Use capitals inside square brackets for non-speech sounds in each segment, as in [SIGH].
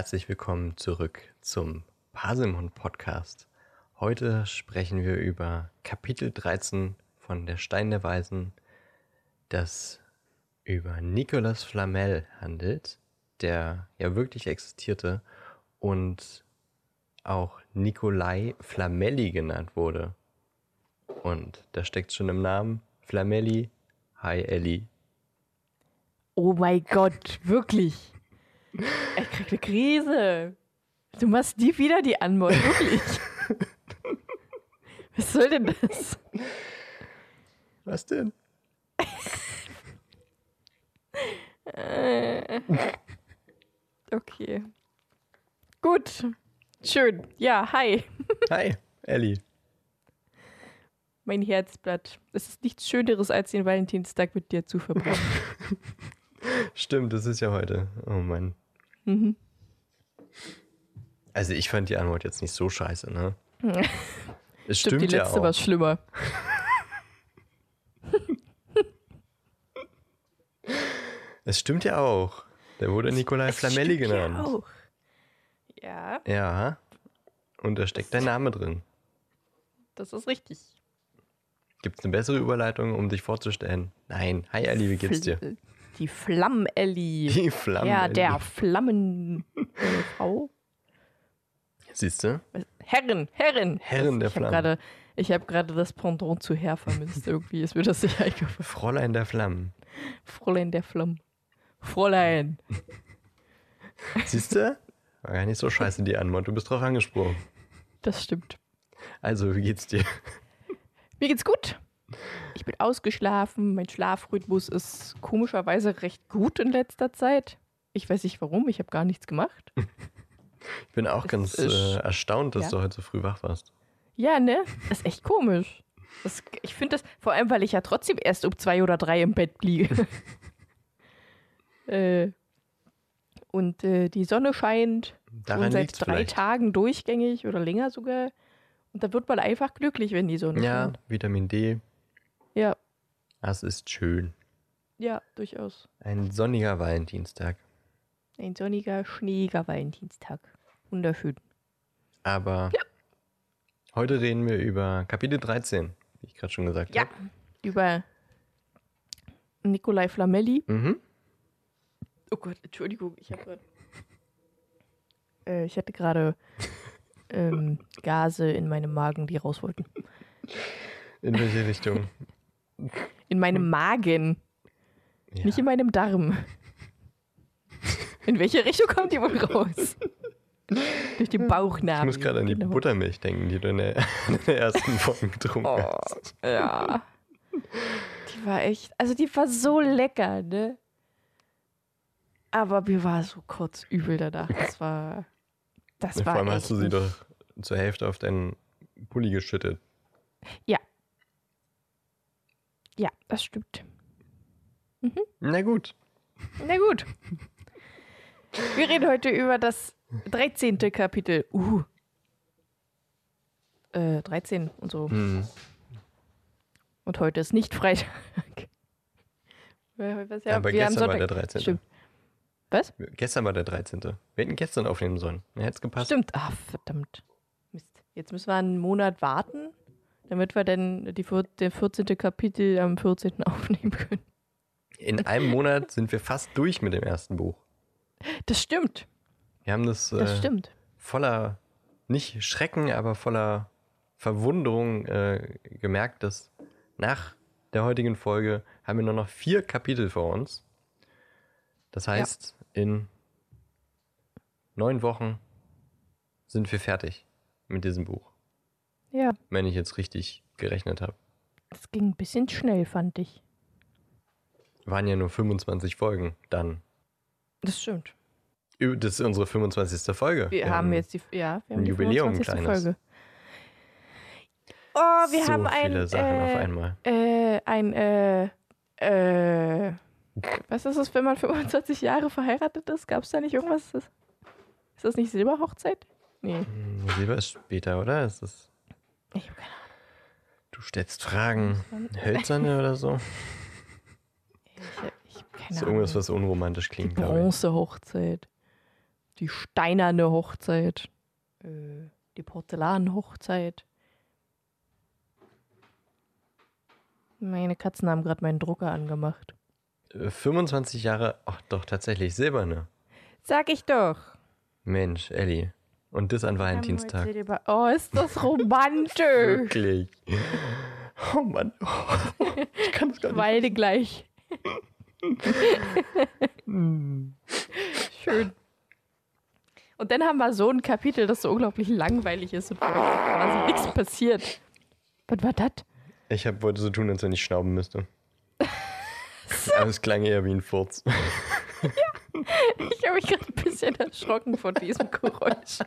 herzlich willkommen zurück zum Paselmund Podcast. Heute sprechen wir über Kapitel 13 von Der Stein der Weisen, das über Nicolas Flamel handelt, der ja wirklich existierte und auch Nicolai Flamelli genannt wurde. Und da steckt schon im Namen Flamelli. Hi Ellie. Oh mein Gott, wirklich. Ich krieg eine Krise. Du machst nie wieder die Anmod, wirklich. [LAUGHS] Was soll denn das? Was denn? [LAUGHS] Okay. Gut. Schön. Ja, hi. Hi, Ellie. Mein Herzblatt. Es ist nichts Schöneres, als den Valentinstag mit dir zu verbringen. [LAUGHS] Stimmt, das ist ja heute. Oh Mann. Mhm. Also ich fand die Antwort jetzt nicht so scheiße, ne? [LAUGHS] Es Stimmt, stimmt, die ja letzte auch. war schlimmer. [LAUGHS] Es stimmt ja auch. Der wurde Nikolai Flamelli Stimmt ja genannt. auch. Ja, Ja. Und da steckt dein Name drin. das ist richtig. Gibt es eine bessere Überleitung, um dich vorzustellen? Nein. Hi Ellie, wie geht's dir? Die Flammelli. Die Flammen. Ja, der Flammen. äh, Frau. Siehst du? Herrin, Herrin. Herrin der ich hab Flammen. grade- Ich habe gerade das Pendant zu Herr vermisst. Irgendwie ist mir das nicht eingefallen. Fräulein der Flammen. Fräulein der Flammen. Fräulein. Siehst du? War gar nicht so scheiße die Antwort. Du bist drauf angesprochen. Das stimmt. Also, wie geht's dir? Mir geht's gut. Ich bin ausgeschlafen. Mein Schlafrhythmus ist komischerweise recht gut in letzter Zeit. Ich weiß nicht warum. Ich habe gar nichts gemacht. [LAUGHS] Ich bin auch Es ganz äh, erstaunt, dass ja. du heute so früh wach warst. Ja, ne? Das ist echt komisch. Das, ich finde das, vor allem, weil ich ja trotzdem erst um zwei oder drei im Bett liege. [LAUGHS] äh, und äh, die Sonne scheint Daran schon seit drei vielleicht. Tagen durchgängig oder länger sogar. Und da wird man einfach glücklich, wenn die Sonne Ja, scheint. Vitamin D. Ja, Das ist schön. ja, durchaus. Ein sonniger Valentinstag. Ein sonniger, schneeiger Valentinstag. Wunderschön. Aber heute reden wir über Kapitel 13, wie ich gerade schon gesagt Ja, habe. über Nikolai Flamelli. Mhm. Oh Gott, Entschuldigung, ich habe gerade. Äh, ich hatte gerade [LAUGHS] ähm, Gase in meinem Magen, die raus wollten. In welche Richtung? In meinem Magen, Ja. nicht in meinem Darm. In welche Richtung kommt die wohl raus? Durch den Bauchnabel. ich muss gerade an die Genau. Buttermilch denken, die du in der, [LAUGHS] in der ersten Folge getrunken Oh, hast. ja. Die war echt, also die war so lecker, ne? Aber mir war so kurz übel danach. Das war, das Vor war allem echt hast du sie doch zur Hälfte auf deinen Pulli geschüttet. Ja. Ja, das stimmt. Na gut. Na gut. Wir reden heute über das 13. Kapitel. Uh. Äh, 13 und so. Hm. Und heute ist nicht Freitag. [LAUGHS] Ja, was, ja, Aber wir haben gestern war der 13. Stimmt. Was? Gestern war der 13. Wir hätten gestern aufnehmen sollen. Dann hätte es gepasst. Stimmt. Ah, verdammt. Mist. Jetzt müssen wir einen Monat warten, damit wir dann die, der 14. Kapitel am 14. [LAUGHS] aufnehmen können. In einem Monat sind wir fast durch mit dem ersten Buch. Das stimmt. Wir haben das, Das äh, stimmt. voller, nicht Schrecken, aber voller Verwunderung äh, gemerkt, dass nach der heutigen Folge haben wir nur noch vier Kapitel vor uns. Das heißt, in neun Wochen sind wir fertig mit diesem Buch, Ja, wenn ich jetzt richtig gerechnet habe. das ging ein bisschen schnell, fand ich. Waren ja nur 25 Folgen dann. Das stimmt. Das ist unsere 25. Folge. Wir, haben jetzt die, ja, wir haben ein die Jubiläum, 25. kleines. Folge. Oh, wir so haben ein, viele Sachen äh, auf einmal. äh, ein, äh, äh, was ist das, wenn man 25 Jahre verheiratet ist? Gab es da nicht irgendwas? Ist das nicht Silberhochzeit? Nee, Hm, Silber ist später, oder? Ist das, ich habe keine du stellst Fragen. Hölzerne oder so? Ahnung. Ich, ich hab keine So irgendwas, Ahnung. was unromantisch Die klingt, glaube ich. Bronzehochzeit. die steinerne Hochzeit, äh, die Porzellanhochzeit. Meine Katzen haben gerade meinen Drucker angemacht. Äh, 25 Jahre, ach doch, tatsächlich silberne. Sag ich doch. Mensch, Ellie. Und das an Valentinstag. Oh, ist das romantisch. [LAUGHS] Wirklich. Oh Mann. [LAUGHS] Ich kann es gar nicht. Beide gleich. [LAUGHS] Schön. Und dann haben wir so ein Kapitel, das so unglaublich langweilig ist und quasi nichts passiert. Was war das? Ich hab, wollte so tun, als wenn ich schnauben müsste. Aber es klang eher wie ein Furz. [LAUGHS] Ich habe mich gerade ein bisschen erschrocken von diesem Geräusch.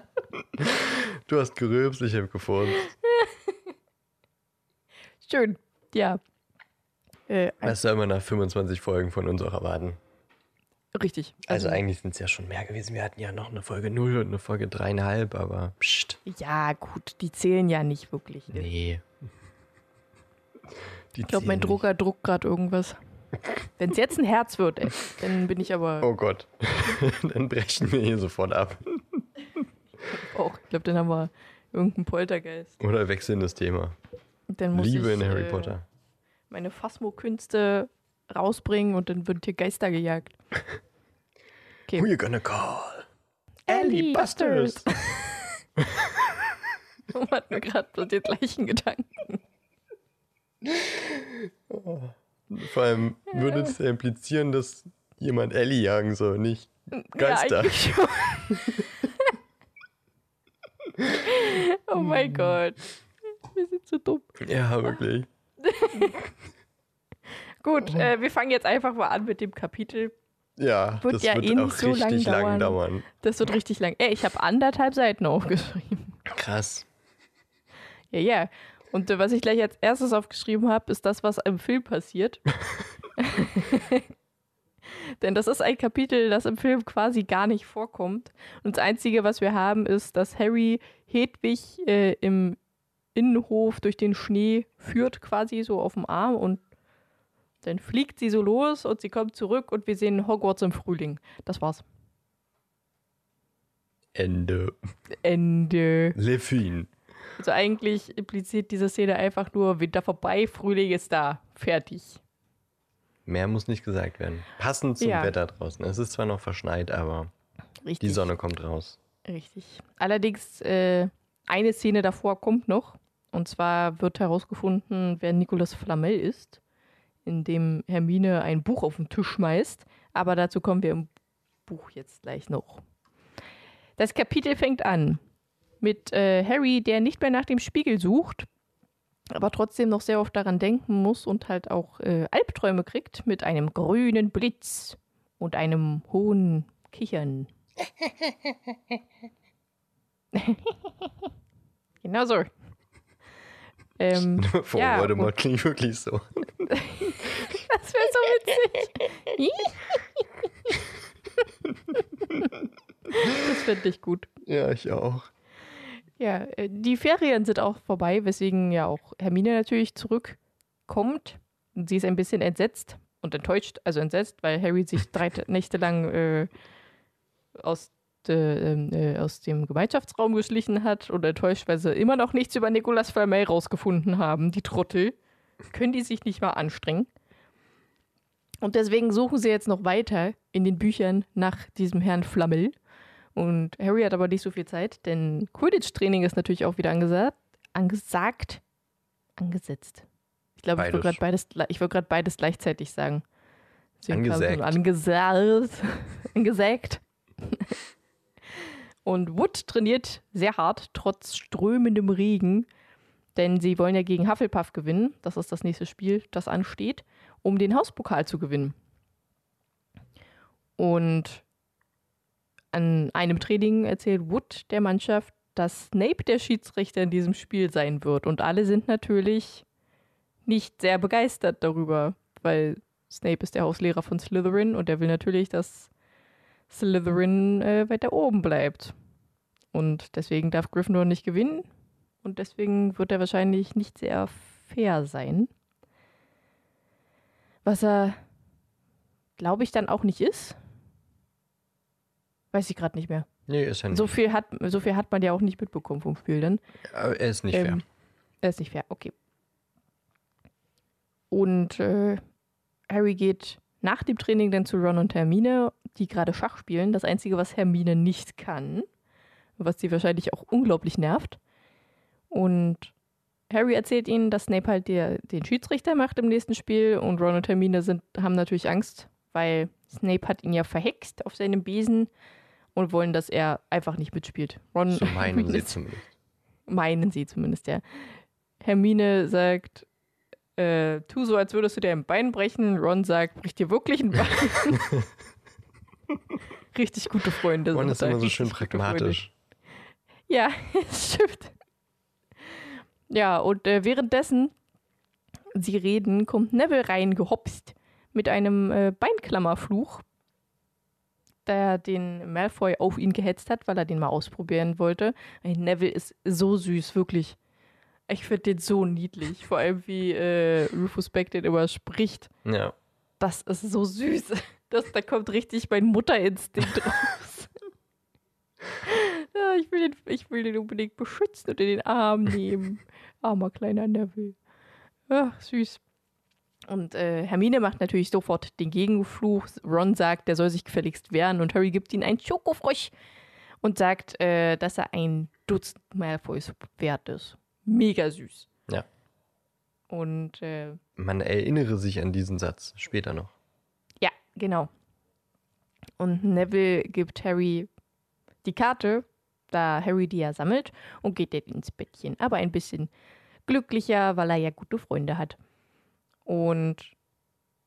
Du hast gerülpst, ich hab gefurzt. [LAUGHS] Schön. Ja. Äh, Was soll man nach 25 Folgen von uns auch erwarten? richtig. Also eigentlich sind es ja schon mehr gewesen. Wir hatten ja noch eine Folge 0 und eine Folge 3,5, aber pst, Ja, gut, die zählen ja nicht wirklich. nee. Die Ich glaube, mein Drucker druckt gerade irgendwas. Wenn es jetzt ein Herz wird, ey, dann bin ich aber. Oh Gott. [LAUGHS] Dann brechen wir hier sofort ab. auch. Ich glaube, dann haben wir irgendeinen Poltergeist. Oder wechseln das Thema. Dann muss Liebe ich, in Harry äh, Potter. meine Phasmo-Künste rausbringen und dann wird hier Geister gejagt. Okay. Who you gonna call? Ellie Busters. Man hat mir gerade so den gleichen Gedanken. [LAUGHS] Vor allem würde es ja implizieren, dass jemand Ellie jagen soll, nicht Geister. Ja, schon. [LAUGHS] oh mein Hm. Gott. Wir sind so dumm. Ja, wirklich. [LAUGHS] Gut, äh, wir fangen jetzt einfach mal an mit dem Kapitel. Ja, Wird das ja wird eh auch so lang richtig lang dauern. dauern. Das wird richtig lang. Ey, ich habe anderthalb Seiten aufgeschrieben. Krass. Ja, ja. Und was ich gleich als erstes aufgeschrieben habe, ist das, was im Film passiert. [LAUGHS] [LAUGHS] Denn das ist ein Kapitel, das im Film quasi gar nicht vorkommt. Und das Einzige, was wir haben, ist, dass Harry Hedwig äh, im Innenhof durch den Schnee führt, quasi so auf dem Arm. Und dann fliegt sie so los und sie kommt zurück und wir sehen Hogwarts im Frühling. Das war's. Ende. Ende. Lefin. Also eigentlich impliziert diese Szene einfach nur Winter vorbei, Frühling ist da. Fertig. Mehr muss nicht gesagt werden. Passend zum Ja. Wetter draußen. Es ist zwar noch verschneit, aber Richtig. die Sonne kommt raus. Richtig. Allerdings, äh, eine Szene davor kommt noch. Und zwar wird herausgefunden, wer Nicolas Flamel ist, indem Hermine ein Buch auf den Tisch schmeißt. Aber dazu kommen wir im Buch jetzt gleich noch. Das Kapitel fängt an mit äh, Harry, der nicht mehr nach dem Spiegel sucht, aber trotzdem noch sehr oft daran denken muss und halt auch äh, Albträume kriegt mit einem grünen Blitz und einem hohen Kichern. [LAUGHS] genau so. Ähm, [LAUGHS] Vor Ja, Voldemort klingt wirklich so. das wäre so witzig. [LAUGHS] das finde ich gut. Ja, ich auch. Ja, äh, die Ferien sind auch vorbei, weswegen ja auch Hermine natürlich zurückkommt. Sie ist ein bisschen entsetzt und enttäuscht, also entsetzt, weil Harry sich [LAUGHS] drei Nächte lang äh, aus, de, ähm, äh, aus dem Gemeinschaftsraum geschlichen hat und enttäuscht, weil sie immer noch nichts über Nicolas Flamel rausgefunden haben, die Trottel. Können die sich nicht mal anstrengen? Und deswegen suchen sie jetzt noch weiter in den Büchern nach diesem Herrn Flammel. Und Harry hat aber nicht so viel Zeit, denn Quidditch-Training ist natürlich auch wieder angesagt. Angesagt. Angesetzt. Ich glaube, ich wollte gerade beides, ich gerade beides gleichzeitig sagen. Deswegen ein Angesägt. Angesagt. Angesägt. [LAUGHS] Und Wood trainiert sehr hart, trotz strömendem Regen. Denn sie wollen ja gegen Hufflepuff gewinnen. Das ist das nächste Spiel, das ansteht, um den Hauspokal zu gewinnen. Und an einem Training erzählt Wood der Mannschaft, dass Snape der Schiedsrichter in diesem Spiel sein wird. Und alle sind natürlich nicht sehr begeistert darüber, weil Snape ist der Hauslehrer von Slytherin und er will natürlich, dass Slytherin äh, weiter oben bleibt. Und deswegen darf Gryffindor nicht gewinnen. Und deswegen wird er wahrscheinlich nicht sehr fair sein. Was er, glaube ich, dann auch nicht ist. Weiß ich gerade nicht mehr. Nee, ist ja nicht. So viel, hat, so viel hat man ja auch nicht mitbekommen vom Spiel dann. Aber er ist nicht fair. Ähm, Er ist nicht fair, okay. Und äh, Harry geht nach dem Training dann zu Ron und Hermine, die gerade Schach spielen. Das Einzige, was Hermine nicht kann, was sie wahrscheinlich auch unglaublich nervt. Und Harry erzählt ihnen, dass Snape halt der, den Schiedsrichter macht im nächsten Spiel und Ron und Hermine sind, haben natürlich Angst, weil Snape hat ihn ja verhext auf seinem Besen und wollen, dass er einfach nicht mitspielt. Ron So [LAUGHS] meinen sie zumindest. meinen sie zumindest, ja. Hermine sagt, äh, tu so, als würdest du dir ein Bein brechen. Ron sagt, brich dir wirklich ein Bein. [LAUGHS] Richtig gute Freunde. Und sind ist immer so schön pragmatisch. Ja, [LAUGHS] das stimmt. Ja, und äh, währenddessen sie reden, kommt Neville reingehopst mit einem äh, Beinklammerfluch, der den Malfoy auf ihn gehetzt hat, weil er den mal ausprobieren wollte. Neville ist so süß, wirklich. Ich finde den so niedlich. Vor allem, wie äh, Rufus Beck den immer spricht. Ja. Das ist so süß. [LAUGHS] Das, da kommt richtig mein Mutterinstinkt raus. [LAUGHS] ja, ich, will den, ich will den unbedingt beschützen und in den Arm nehmen. Armer kleiner Neville. Ach, süß. Und äh, Hermine macht natürlich sofort den Gegenfluch. Ron sagt, der soll sich gefälligst wehren und Harry gibt ihm einen Schokofrosch und sagt, äh, dass er ein Dutzend Malfoys wert ist. Mega süß. Ja. Und äh, Man erinnere sich an diesen Satz später noch. Ja, genau. Und Neville gibt Harry die Karte, da Harry die ja sammelt, und geht jetzt ins Bettchen. Aber ein bisschen glücklicher, weil er ja gute Freunde hat. Und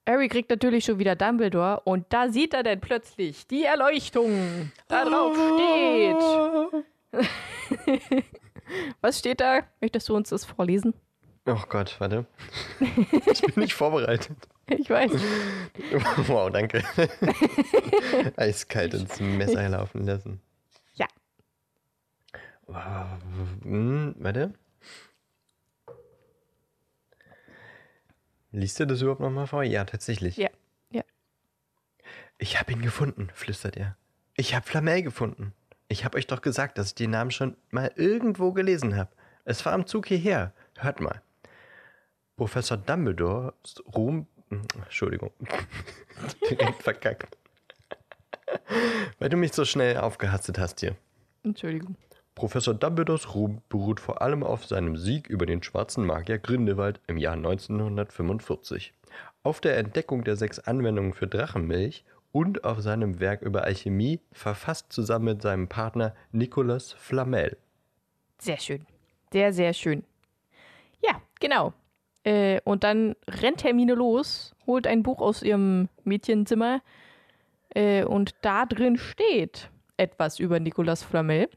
Harry kriegt natürlich schon wieder Dumbledore und da sieht er dann plötzlich die Erleuchtung. Da drauf steht. Was steht da? Möchtest du uns das vorlesen? Oh Gott, warte. Ich bin nicht vorbereitet. Ich weiß. Wow, danke. Eiskalt ins Messer laufen lassen. Ja. Wow. Hm, warte. Liest du das überhaupt nochmal vor? Ja, tatsächlich. Ja, ja. Ich habe ihn gefunden, flüstert er. Ich habe Flamel gefunden. Ich habe euch doch gesagt, dass ich den Namen schon mal irgendwo gelesen habe. Es war am Zug hierher. Hört mal. Professor Dumbledores Ruhm. hm, Entschuldigung. [LAUGHS] Direkt verkackt. Weil du mich so schnell aufgehastet hast hier. Entschuldigung. Professor Dumbledores Ruhm beruht vor allem auf seinem Sieg über den schwarzen Magier Grindelwald im Jahr 1945, auf der Entdeckung der sechs Anwendungen für Drachenmilch und auf seinem Werk über Alchemie, verfasst zusammen mit seinem Partner Nicolas Flamel. Sehr schön. Sehr, sehr schön. Ja, genau. Äh, und dann rennt Hermine los, holt ein Buch aus ihrem Mädchenzimmer äh, und da drin steht etwas über Nicolas Flamel.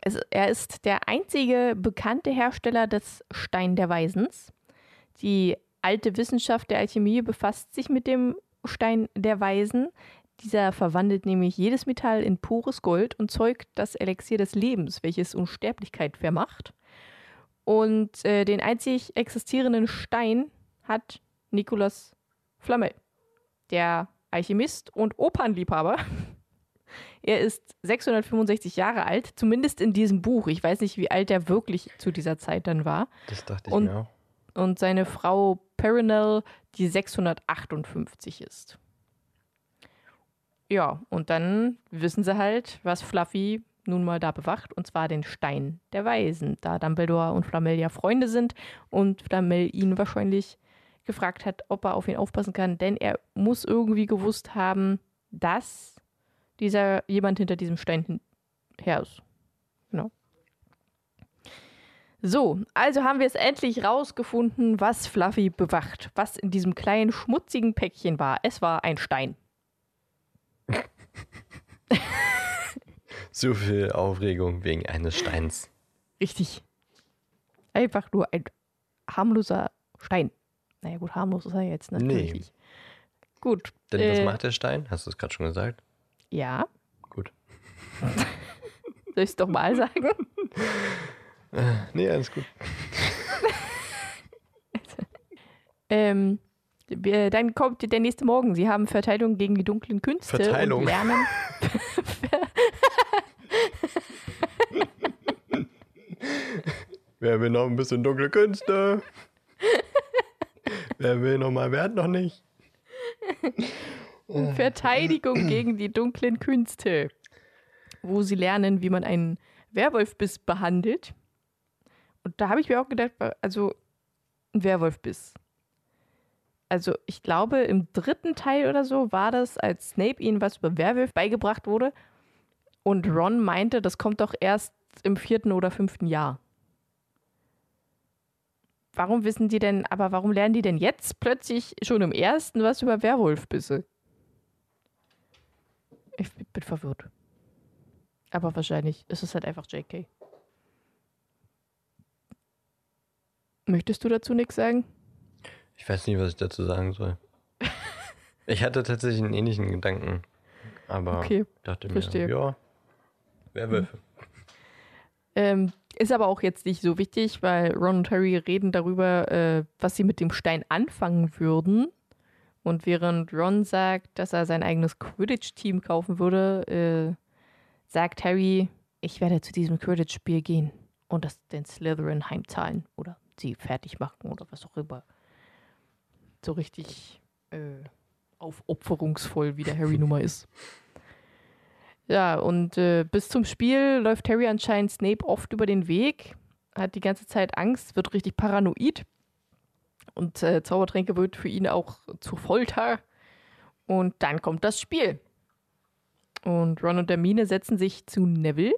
Es, er ist der einzige bekannte Hersteller des Stein der Weisens. Die alte Wissenschaft der Alchemie befasst sich mit dem Stein der Weisen. Dieser verwandelt nämlich jedes Metall in pures Gold und zeugt das Elixier des Lebens, welches Unsterblichkeit vermacht. Und äh, den einzig existierenden Stein hat Nicolas Flamel, der Alchemist und Opernliebhaber. [LAUGHS] Er ist 665 Jahre alt, zumindest in diesem Buch. Ich weiß nicht, wie alt er wirklich zu dieser Zeit dann war. Das dachte ich Und- mir auch. Und seine Frau Perinell, die 658 ist. Ja, und dann wissen sie halt, was Fluffy nun mal da bewacht, und zwar den Stein der Weisen, da Dumbledore und Flamel ja Freunde sind und Flamel ihn wahrscheinlich gefragt hat, ob er auf ihn aufpassen kann, denn er muss irgendwie gewusst haben, dass dieser jemand hinter diesem Stein her ist. Genau. So, also haben wir es endlich rausgefunden, was Fluffy bewacht, was in diesem kleinen schmutzigen Päckchen war. Es war ein Stein. So viel Aufregung wegen eines Steins. Richtig. Einfach nur ein harmloser Stein. Naja, gut, harmlos ist er jetzt natürlich. Nee. Gut. Denn äh, was macht der Stein? Hast du es gerade schon gesagt? Ja. Gut. [LAUGHS] Soll ich es doch mal sagen? [LAUGHS] nee, alles gut. [LAUGHS] ähm, dann kommt der nächste Morgen. Sie haben Verteilung gegen die dunklen Künste Verteilung. und lernen. Wer will noch ein bisschen dunkle Künste? Wer will noch mal, wer hat noch nicht? Verteidigung gegen die dunklen Künste, wo sie lernen, wie man einen Werwolfbiss behandelt. Und da habe ich mir auch gedacht, also ein Werwolfbiss. Also ich glaube, im dritten Teil oder so war das, als Snape ihnen was über Werwolf beigebracht wurde. Und Ron meinte, das kommt doch erst im vierten oder fünften Jahr. Warum wissen die denn, aber warum lernen die denn jetzt plötzlich schon im ersten was über Werwolfbisse? Ich bin verwirrt. Aber wahrscheinlich ist es halt einfach JK. Möchtest du dazu nichts sagen? Ich weiß nicht, was ich dazu sagen soll. [LAUGHS] ich hatte tatsächlich einen ähnlichen Gedanken. Aber Okay, dachte verstehe. mir, ja, Werwölfe. Ähm, ist aber auch jetzt nicht so wichtig, weil Ron und Harry reden darüber, äh, was sie mit dem Stein anfangen würden. Und während Ron sagt, dass er sein eigenes Quidditch-Team kaufen würde, äh, sagt Harry, ich werde zu diesem Quidditch-Spiel gehen und das den Slytherin heimzahlen oder sie fertig machen oder was auch immer. So richtig äh, aufopferungsvoll, wie der Harry nun mal ist. Ja, und äh, bis zum Spiel läuft Harry anscheinend Snape oft über den Weg, hat die ganze Zeit Angst, wird richtig paranoid. Und äh, Zaubertränke wird für ihn auch zu Folter. Und dann kommt das Spiel. Und Ron und Hermine setzen sich zu Neville.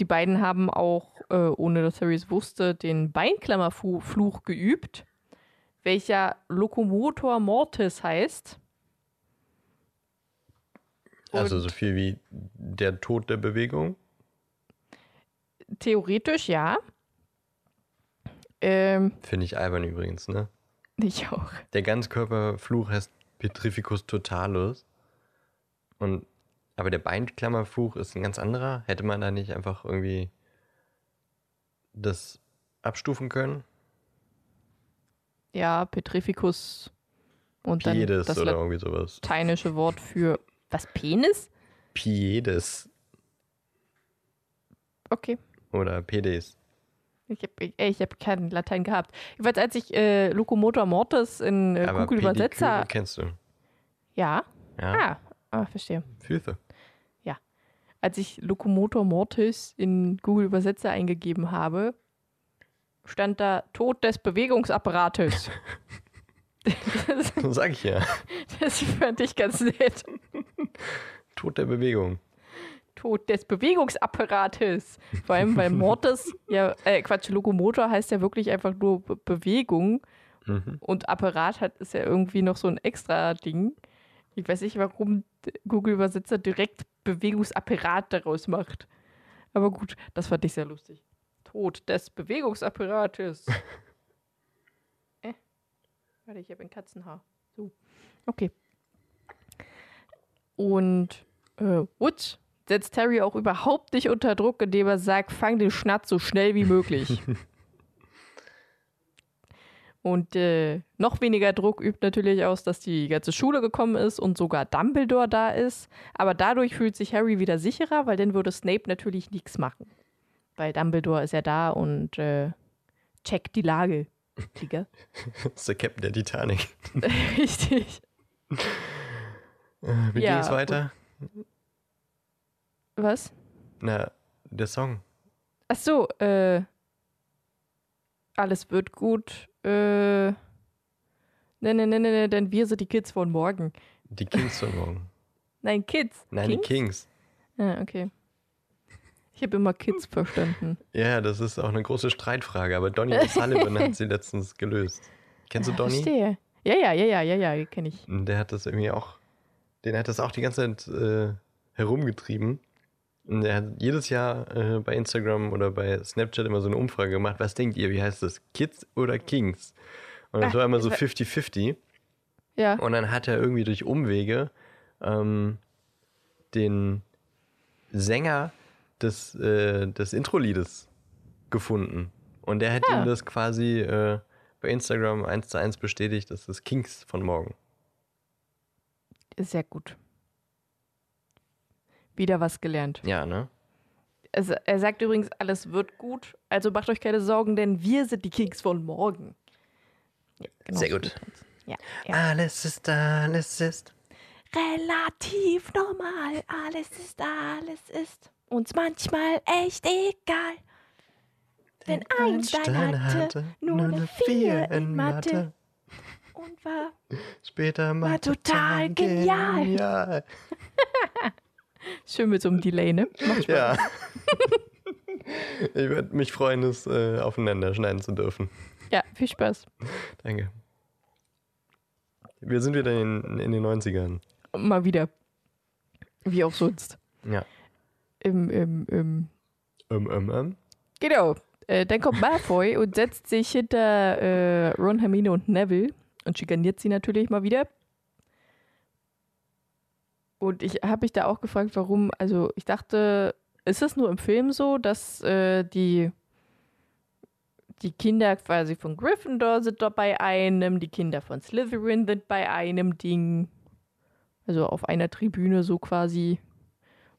Die beiden haben auch, äh, ohne dass Harry es wusste, den Beinklammerfluch geübt, welcher Locomotor Mortis heißt. Also Und- so viel wie der Tod der Bewegung. Theoretisch ja. Ähm, Finde ich albern übrigens, ne? ich auch. Der Ganzkörperfluch heißt Petrificus totalus. Und, aber der Beinklammerfluch ist ein ganz anderer. Hätte man da nicht einfach irgendwie das abstufen können? Ja, Petrificus und dann Piedes das oder irgendwie sowas. lateinische Wort für was Penis? Piedes Okay. oder Pedes. Ich habe ich, hab kein Latein gehabt. Jedenfalls, als ich äh, Locomotor Mortis in äh, aber Google Pediküre Übersetzer. kennst du. Ja. Ja, Ah, ah, verstehe. Füße. Als ich Locomotor Mortis in Google Übersetzer eingegeben habe, stand da Tod des Bewegungsapparates. [LAUGHS] das, Sag ich ja. [LAUGHS] das fand ich ganz nett. Tod der Bewegung. Tod des Bewegungsapparates. Vor allem, weil [LAUGHS] Mortis, ja, äh, Quatsch, Lokomotor heißt ja wirklich einfach nur Be Bewegung Mhm. und Apparat hat, ist ja irgendwie noch so ein extra Ding. Ich weiß nicht, warum Google Übersetzer direkt Bewegungsapparat daraus macht. Aber gut, das fand ich sehr lustig. Tod des Bewegungsapparates. [LAUGHS] äh. Warte, ich habe ein Katzenhaar. So. Okay. Und äh, Wutz setzt Harry auch überhaupt nicht unter Druck, indem er sagt, fang den Schnatz so schnell wie möglich. [LAUGHS] Und äh, noch weniger Druck übt natürlich aus, dass die ganze Schule gekommen ist und sogar Dumbledore da ist. Aber dadurch fühlt sich Harry wieder sicherer, weil dann würde Snape natürlich nichts machen. Weil Dumbledore ist ja da und äh, checkt die Lage. Digga. [LAUGHS] Das ist der Captain der Titanic. [LAUGHS] Richtig. Äh, Wie Ja, ging es weiter? Was? Na, der Song. Ach so, äh. Alles wird gut. Äh. Ne, ne, ne, ne, ne, denn wir sind die Kids von morgen. Die Kings von morgen. [LAUGHS] Nein, Kids. Nein, die Kings. Ah, okay. Ich habe immer Kids [LAUGHS] verstanden. Ja, das ist auch eine große Streitfrage, aber Donny Sullivan [LAUGHS] hat sie letztens gelöst. Kennst du Donny? Verstehe. Ja, ja, ja, ja, ja, ja, kenne ich. Der hat das irgendwie auch, den hat das auch die ganze Zeit äh, herumgetrieben. Und er hat jedes Jahr äh, bei Instagram oder bei Snapchat immer so eine Umfrage gemacht. Was denkt ihr, wie heißt das? Kids oder Kings? Und das Ah, war immer so das war- 50-50. Ja. Und dann hat er irgendwie durch Umwege ähm, den Sänger des, äh, des Intro-Liedes gefunden. Und der hat Ah. ihm das quasi äh, bei Instagram eins zu eins bestätigt, das ist Kings von morgen. Sehr gut. Wieder was gelernt. Ja, ne? Also, er sagt übrigens, alles wird gut. Also macht euch keine Sorgen, denn wir sind die Kings von morgen. Ja, genau Sehr gut. Ja, ja. Alles ist, alles ist. Relativ normal. Alles ist, alles ist. Uns manchmal echt egal. Denn Einstein, hatte, hatte nur eine Vier in Mathe. Und war später mal war total genial. genial. [LAUGHS] Schön mit so einem Delay, ne? Ja. [LAUGHS] ich würde mich freuen, es äh, aufeinander schneiden zu dürfen. Ja, viel Spaß. Danke. Wir sind wieder in, in den 90ern. Mal wieder. Wie auch sonst. Ja. Im, im, im. Um, um, um. Genau. Äh, dann kommt Malfoy und setzt sich hinter äh, Ron, Hermine und Neville und schikaniert sie natürlich mal wieder. Und ich habe mich da auch gefragt, warum, also ich dachte, ist es nur im Film so, dass äh, die, die Kinder quasi von Gryffindor sind da bei einem, die Kinder von Slytherin sind bei einem Ding, also auf einer Tribüne so quasi.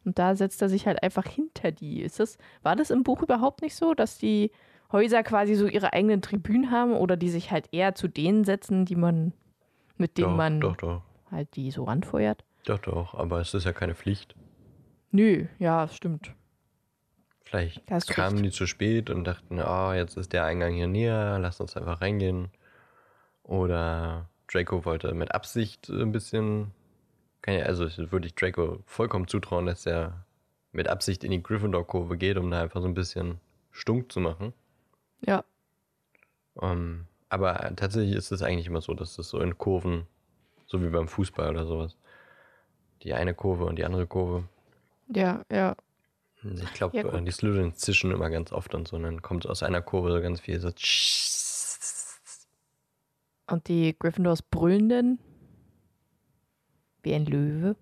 Und da setzt er sich halt einfach hinter die. Ist das, war das im Buch überhaupt nicht so, dass die Häuser quasi so ihre eigenen Tribünen haben oder die sich halt eher zu denen setzen, die man, mit denen doch, man doch, doch. halt die so anfeuert? Doch, doch, aber es ist ja keine Pflicht. Nö, ja, stimmt. Vielleicht kamen recht. die zu spät und dachten, ah, oh, jetzt ist der Eingang hier näher, lass uns einfach reingehen. Oder Draco wollte mit Absicht ein bisschen, also würde ich Draco vollkommen zutrauen, dass er mit Absicht in die Gryffindor-Kurve geht, um da einfach so ein bisschen stunk zu machen. Ja. Um, ähm, aber tatsächlich ist es eigentlich immer so, dass es so in Kurven, so wie beim Fußball oder sowas, die eine Kurve und die andere Kurve. Ja, ja. Ich glaube, ja, äh, die Slytherins zischen immer ganz oft und so. Und dann kommt aus einer Kurve so ganz viel so. Und die Gryffindors brüllen dann wie ein Löwe.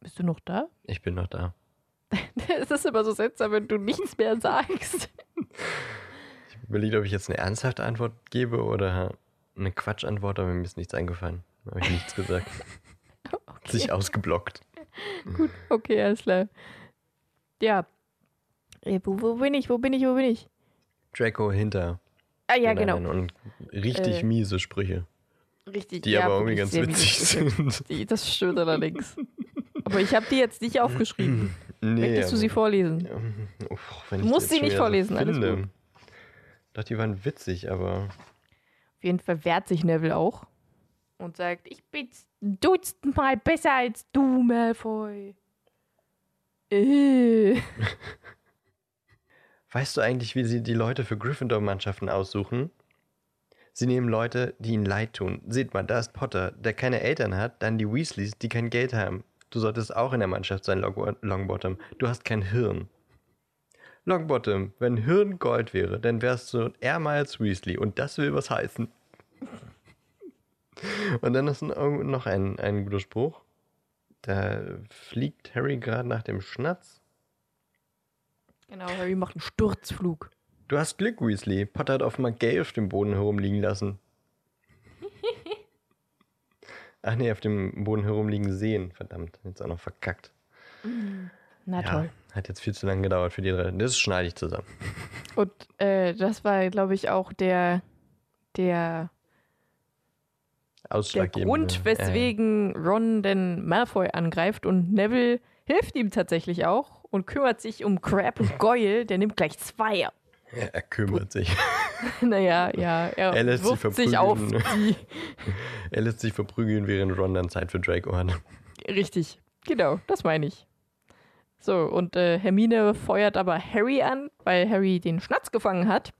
Bist du noch da? Ich bin noch da. [LAUGHS] es ist immer so seltsam, wenn du nichts mehr sagst. Ich überlege, ob ich jetzt eine ernsthafte Antwort gebe oder eine Quatschantwort, aber mir ist nichts eingefallen. Da habe ich nichts gesagt. [LAUGHS] okay. Sich ausgeblockt. Gut, okay, alles klar. Ja. Wo, wo, bin ich? Wo bin ich? Wo bin ich? Draco hinter. Ah ja, genau. Und richtig äh, miese Sprüche. Richtig. Die ja, aber irgendwie ganz witzig sind. Die, das stimmt allerdings. Aber ich habe die jetzt nicht aufgeschrieben. [LAUGHS] Nee, Möchtest du sie vorlesen? Oh, du musst sie nicht vorlesen, alles gut. Doch, die waren witzig, aber auf jeden Fall wehrt sich Neville auch und sagt, ich bin dutzendmal besser als du, Malfoy. Äh. [LAUGHS] Weißt du eigentlich, wie sie die Leute für Gryffindor-Mannschaften aussuchen? Sie nehmen Leute, die ihnen leid tun. Seht mal, da ist Potter, der keine Eltern hat, dann die Weasleys, die kein Geld haben. Du solltest auch in der Mannschaft sein, Longbottom. Du hast kein Hirn. Longbottom, wenn Hirn Gold wäre, dann wärst du Airmiles Weasley und das will was heißen. [LAUGHS] Und dann ist noch ein, ein guter Spruch. Da fliegt Harry gerade nach dem Schnatz. Genau, Harry macht einen Sturzflug. Du hast Glück, Weasley. Potter hat offenbar Gay auf dem Boden herumliegen lassen. [LAUGHS] Ach nee, auf dem Boden herumliegen sehen. Verdammt, jetzt auch noch verkackt. Na ja. toll. Hat jetzt viel zu lange gedauert für die drei. Das schneide ich zusammen. Und äh, das war, glaube ich, auch der, der, der Grund, weswegen äh. Ron den Malfoy angreift und Neville hilft ihm tatsächlich auch und kümmert sich um Crab und Goyle. Der nimmt gleich zwei. Ja, er kümmert sich. [LAUGHS] naja, ja, er, er lässt sich, sich auf die. [LAUGHS] er lässt sich verprügeln, während Ron dann Zeit für Draco hat. Richtig, genau, das meine ich. So, und äh, Hermine feuert aber Harry an, weil Harry den Schnatz gefangen hat.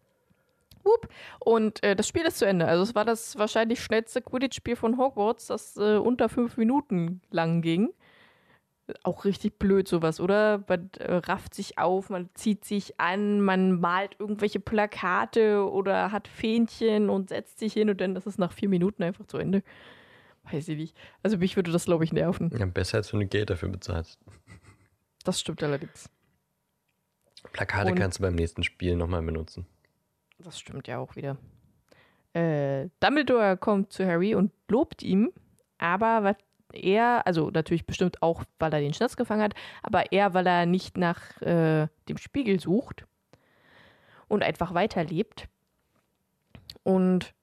Whoop. Und äh, das Spiel ist zu Ende. Also es war das wahrscheinlich schnellste Quidditch-Spiel von Hogwarts, das äh, unter fünf Minuten lang ging. Auch richtig blöd sowas, oder? Man äh, rafft sich auf, man zieht sich an, man malt irgendwelche Plakate oder hat Fähnchen und setzt sich hin und dann ist es nach vier Minuten einfach zu Ende. Weiß ich nicht. Also mich würde das, glaube ich, nerven. Ja, besser als wenn du Geld dafür bezahlst. Das stimmt allerdings. Plakate Und kannst du beim nächsten Spiel nochmal benutzen. Das stimmt ja auch wieder. Äh, Dumbledore kommt zu Harry und lobt ihm, aber was er, also natürlich bestimmt auch, weil er den Schnatz gefangen hat, aber eher, weil er nicht nach äh, dem Spiegel sucht und einfach weiterlebt. Und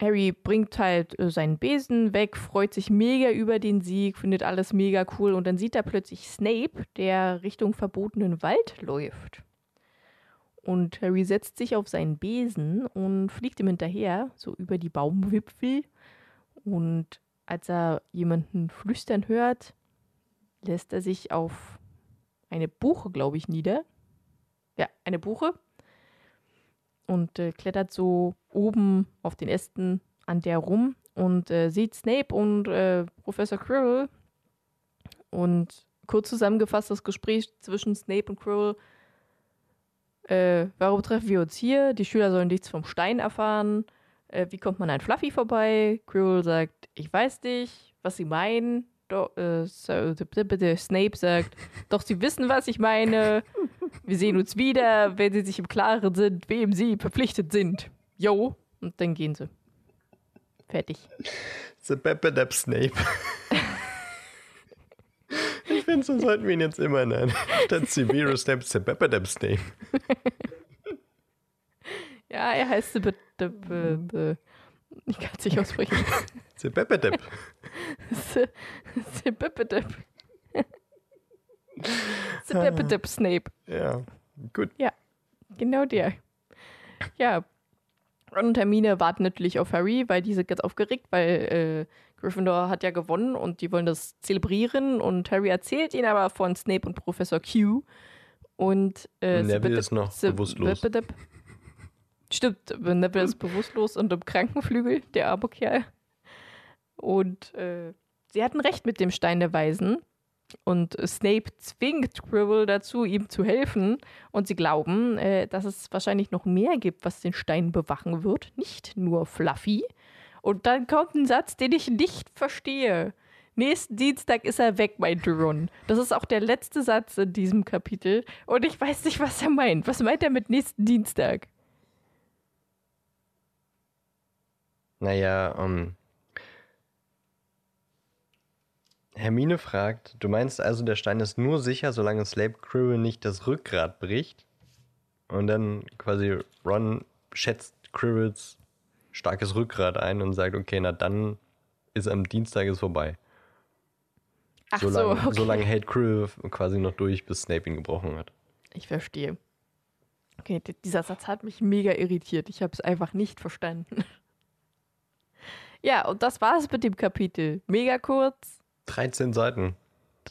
Harry bringt halt äh, seinen Besen weg, freut sich mega über den Sieg, findet alles mega cool und dann sieht er plötzlich Snape, der Richtung verbotenen Wald läuft. Und Harry setzt sich auf seinen Besen und fliegt ihm hinterher, so über die Baumwipfel. Und als er jemanden flüstern hört, lässt er sich auf eine Buche, glaube ich, nieder. Ja, eine Buche. Und äh, klettert so oben auf den Ästen an der rum und äh, sieht Snape und äh, Professor Quirrell. Und kurz zusammengefasst das Gespräch zwischen Snape und Quirrell äh, warum treffen wir uns hier? Die Schüler sollen nichts vom Stein erfahren. Äh, wie kommt man an Fluffy vorbei? Quirrell sagt, ich weiß nicht, was sie meinen. Do äh, so, Snape sagt, doch sie wissen, was ich meine. Wir sehen uns wieder, wenn sie sich im Klaren sind, wem sie verpflichtet sind. Jo. Und dann gehen sie. Fertig. The Pepper Snape. finde, so sollten wir ihn jetzt immer nennen. Statt Severus Snape, Sebepedem Snape. Ja, er heißt Sebepedem. Ich kann es nicht aussprechen. Sebepedem. Sebepedem. Sebepedem Snape. Ja, gut. Ja, genau der. Ja, Ron und Hermine warten natürlich auf Harry, weil die sind ganz aufgeregt, weil äh, Gryffindor hat ja gewonnen und die wollen das zelebrieren und Harry erzählt ihnen aber von Snape und Professor Q. Und äh, Neville ist noch bewusstlos. Stimmt, Neville ist bewusstlos und im Krankenflügel, der arme Kerl. Und äh, sie hatten recht mit dem Stein der Weisen. Und Snape zwingt Quirrell dazu, ihm zu helfen. Und sie glauben, äh, dass es wahrscheinlich noch mehr gibt, was den Stein bewachen wird. Nicht nur Fluffy. Und dann kommt ein Satz, den ich nicht verstehe. Nächsten Dienstag ist er weg, meinte Ron. Das ist auch der letzte Satz in diesem Kapitel. Und ich weiß nicht, was er meint. Was meint er mit nächsten Dienstag? Naja, um, Hermine fragt, du meinst also, der Stein ist nur sicher, solange Snape Quirrell nicht das Rückgrat bricht? Und dann quasi Ron schätzt Quirrells starkes Rückgrat ein und sagt, okay, na dann ist am Dienstag ist vorbei. Ach so, so, okay. so lange hält Quirrell quasi noch durch, bis Snape ihn gebrochen hat. Ich verstehe. Okay, dieser Satz hat mich mega irritiert. Ich habe es einfach nicht verstanden. [LAUGHS] ja, und das war es mit dem Kapitel. Mega kurz, 13 Seiten.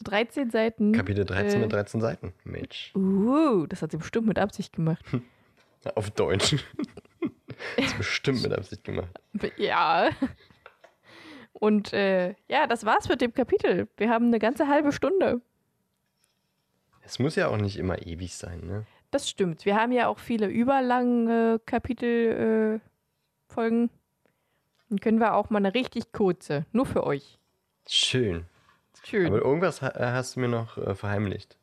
13 Seiten. Kapitel 13 äh, mit 13 Seiten. Mensch. Uh, das hat sie bestimmt mit Absicht gemacht. [LAUGHS] Auf Deutsch. [LAUGHS] das ist bestimmt mit Absicht gemacht. ja. Und äh, ja, das war's mit dem Kapitel. Wir haben eine ganze halbe Stunde. Es muss ja auch nicht immer ewig sein, ne? Das stimmt. Wir haben ja auch viele überlange Kapitelfolgen. Äh. Dann können wir auch mal eine richtig kurze, nur für euch. Schön. Schön. Aber irgendwas ha- hast du mir noch äh, verheimlicht.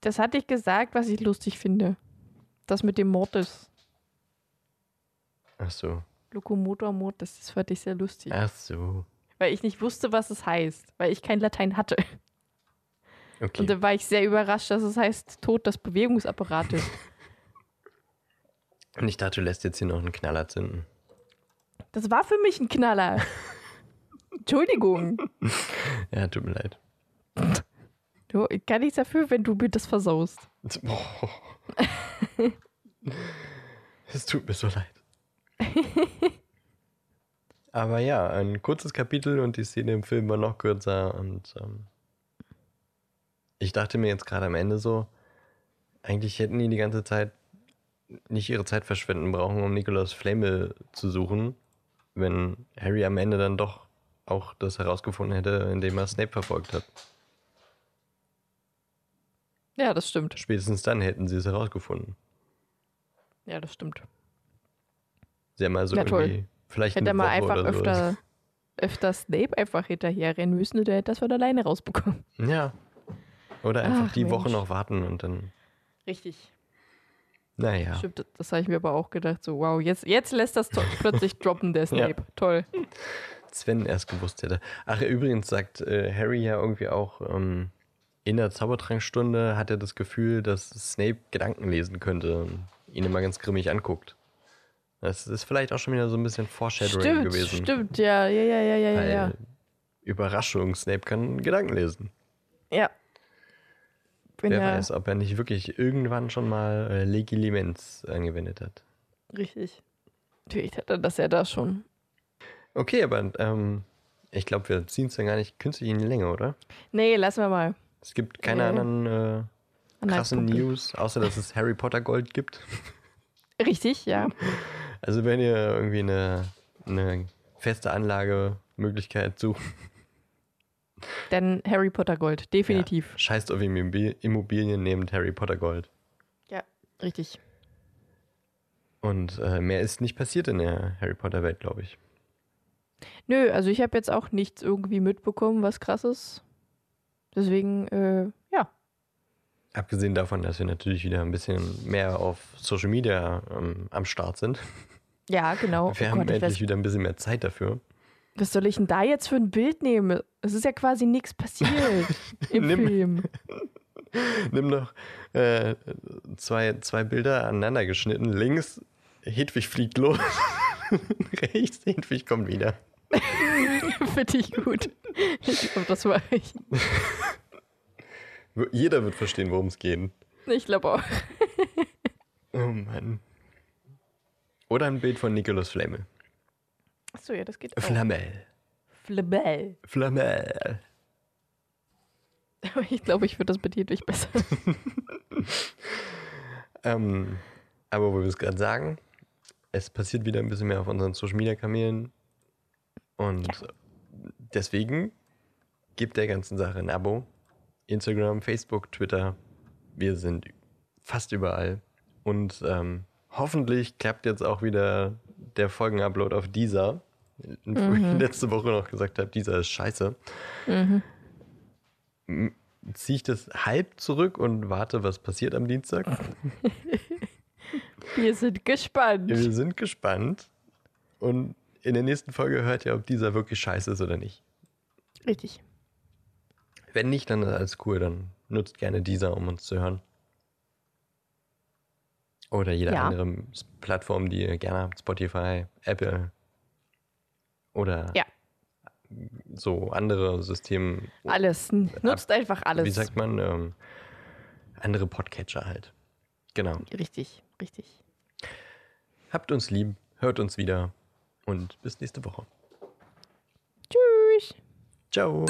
Das hatte ich gesagt, was ich lustig finde. Das mit dem Mortis. Ach so. Lokomotor Mortis, das fand ich sehr lustig. Ach so. Weil ich nicht wusste, was es heißt. Weil ich kein Latein hatte. Okay. Und dann war ich sehr überrascht, dass es heißt Tod des Bewegungsapparates. [LAUGHS] Und ich dachte, du lässt jetzt hier noch einen Knaller zünden. Das war für mich ein Knaller. [LAUGHS] Entschuldigung. [LAUGHS] Ja, tut mir leid. Du, ich kann nichts dafür, wenn du mir das versaust. [LAUGHS] Es tut mir so leid. Aber ja, ein kurzes Kapitel und die Szene im Film war noch kürzer und ähm, ich dachte mir jetzt gerade am Ende so, eigentlich hätten die die ganze Zeit nicht ihre Zeit verschwenden brauchen, um Nikolaus Flamel zu suchen, wenn Harry am Ende dann doch auch das herausgefunden hätte, indem er Snape verfolgt hat. Ja, das stimmt. Spätestens dann hätten sie es herausgefunden. Ja, das stimmt. Sie haben also Ja, toll. irgendwie vielleicht Hätte er eine mal Woche einfach oder öfter, öfter Snape einfach hinterherrennen müssen, der hätte das von alleine rausbekommen. Ja. Oder einfach Ach, die Woche Mensch. noch warten und dann. Richtig. Naja. Stimmt, das habe ich mir aber auch gedacht. So, wow, jetzt, jetzt lässt das plötzlich [LAUGHS] droppen, der Snape. Toll. Sven erst gewusst hätte. Ach, übrigens sagt äh, Harry ja irgendwie auch, ähm, in der Zaubertrankstunde hat er das Gefühl, dass Snape Gedanken lesen könnte und ihn immer ganz grimmig anguckt. Das ist vielleicht auch schon wieder so ein bisschen Foreshadowing Stimmt, gewesen. stimmt, ja, ja, ja, ja, ja, Weil, ja. Überraschung, Snape kann Gedanken lesen. Ja. Bin Wer ja weiß, ob er nicht wirklich irgendwann schon mal äh, Legilimens angewendet hat. richtig. Natürlich hat er das ja da schon. Okay, aber ähm, ich glaube, wir ziehen es dann gar nicht künstlich in die Länge, oder? Nee, lassen wir mal. Es gibt keine Äh, anderen äh, krassen. News, außer dass es Harry Potter Gold gibt. [LAUGHS] Richtig, ja. [LAUGHS] Also wenn ihr irgendwie eine, eine feste Anlagemöglichkeit sucht, [LAUGHS] Denn Harry Potter Gold, definitiv. Ja, scheißt auf Immobil- Immobilien, nehmt Harry Potter Gold. Ja, richtig. Und äh, mehr ist nicht passiert in der Harry Potter Welt, glaube ich. Nö, also ich habe jetzt auch nichts irgendwie mitbekommen, was krasses. Deswegen, äh, ja. Abgesehen davon, dass wir natürlich wieder ein bisschen mehr auf Social Media ähm, am Start sind. Ja, genau. Wir oh haben Gott, ich endlich wieder ein bisschen mehr Zeit dafür. was soll ich denn da jetzt für ein Bild nehmen? Es ist ja quasi nichts passiert [LAUGHS] im Nimm- Film. [LAUGHS] Nimm noch äh, zwei, zwei Bilder aneinander geschnitten. Links, Hedwig fliegt los. [LAUGHS] Rechts, Hedwig kommt wieder. [LAUGHS] Finde ich gut. Ich glaube, das war ich. Jeder wird verstehen, worum es geht. Ich glaube auch. Oh Mann. Oder ein Bild von Nicolas Flamel. Achso, ja, das geht auch. Flamel. Flamel. Flamel. Aber ich glaube, ich würde das mit Hedwig besser. [LAUGHS] Ähm, aber wo wir es gerade sagen, es passiert wieder ein bisschen mehr auf unseren Social Media Kanälen. Und deswegen gibt der ganzen Sache ein Abo. Instagram, Facebook, Twitter. Wir sind fast überall. Und ähm, hoffentlich klappt jetzt auch wieder der Folgenupload auf dieser. Wo ich letzte Woche noch gesagt habe, dieser ist scheiße. Mhm. Ziehe ich das halb zurück und warte, was passiert am Dienstag? [LAUGHS] Wir sind gespannt. Wir sind gespannt. Und in der nächsten Folge hört ihr, ob dieser wirklich scheiße ist oder nicht. Richtig. Wenn nicht, dann ist alles cool. Dann nutzt gerne dieser, um uns zu hören. Oder jede Ja. andere Plattform, die ihr gerne habt. Spotify, Apple. Oder Ja. so andere Systeme. Alles. Nutzt einfach alles. Wie sagt man? Ähm, andere Podcatcher halt. Genau. Richtig, richtig. Habt uns lieb, hört uns wieder und bis nächste Woche. Tschüss. Ciao.